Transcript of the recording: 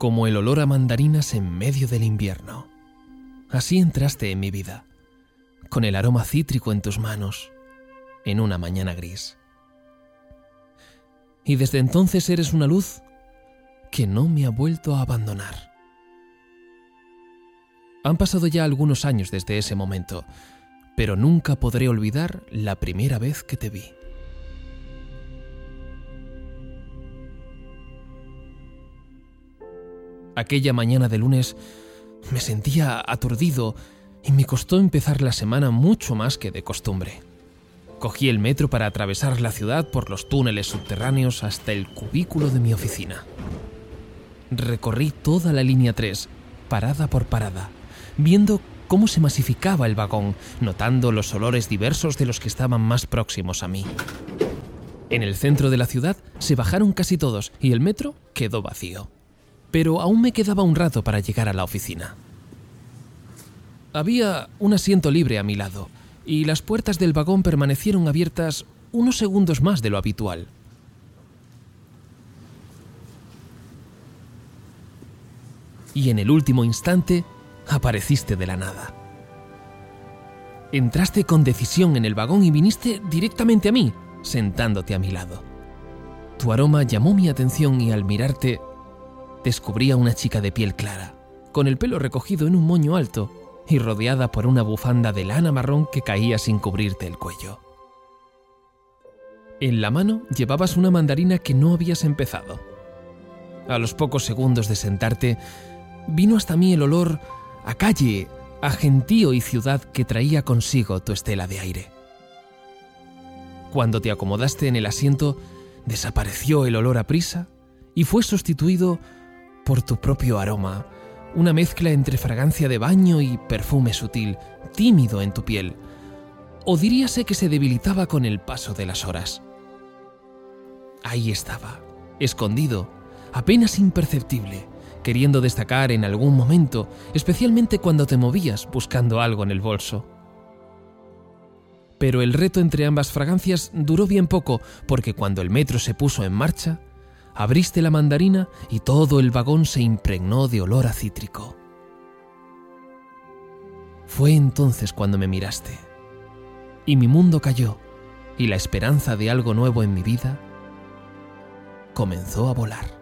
como el olor a mandarinas en medio del invierno. Así entraste en mi vida, con el aroma cítrico en tus manos, en una mañana gris. Y desde entonces eres una luz que no me ha vuelto a abandonar. Han pasado ya algunos años desde ese momento, pero nunca podré olvidar la primera vez que te vi. Aquella mañana de lunes me sentía aturdido y me costó empezar la semana mucho más que de costumbre. Cogí el metro para atravesar la ciudad por los túneles subterráneos hasta el cubículo de mi oficina. Recorrí toda la línea 3, parada por parada, viendo cómo se masificaba el vagón, notando los olores diversos de los que estaban más próximos a mí. En el centro de la ciudad se bajaron casi todos y el metro quedó vacío pero aún me quedaba un rato para llegar a la oficina. Había un asiento libre a mi lado, y las puertas del vagón permanecieron abiertas unos segundos más de lo habitual. Y en el último instante apareciste de la nada. Entraste con decisión en el vagón y viniste directamente a mí, sentándote a mi lado. Tu aroma llamó mi atención y al mirarte descubrí a una chica de piel clara, con el pelo recogido en un moño alto y rodeada por una bufanda de lana marrón que caía sin cubrirte el cuello. En la mano llevabas una mandarina que no habías empezado. A los pocos segundos de sentarte, vino hasta mí el olor a calle, a gentío y ciudad que traía consigo tu estela de aire. Cuando te acomodaste en el asiento, desapareció el olor a prisa y fue sustituido por tu propio aroma, una mezcla entre fragancia de baño y perfume sutil, tímido en tu piel. O diríase que se debilitaba con el paso de las horas. Ahí estaba, escondido, apenas imperceptible, queriendo destacar en algún momento, especialmente cuando te movías buscando algo en el bolso. Pero el reto entre ambas fragancias duró bien poco, porque cuando el metro se puso en marcha, Abriste la mandarina y todo el vagón se impregnó de olor a cítrico. Fue entonces cuando me miraste, y mi mundo cayó, y la esperanza de algo nuevo en mi vida comenzó a volar.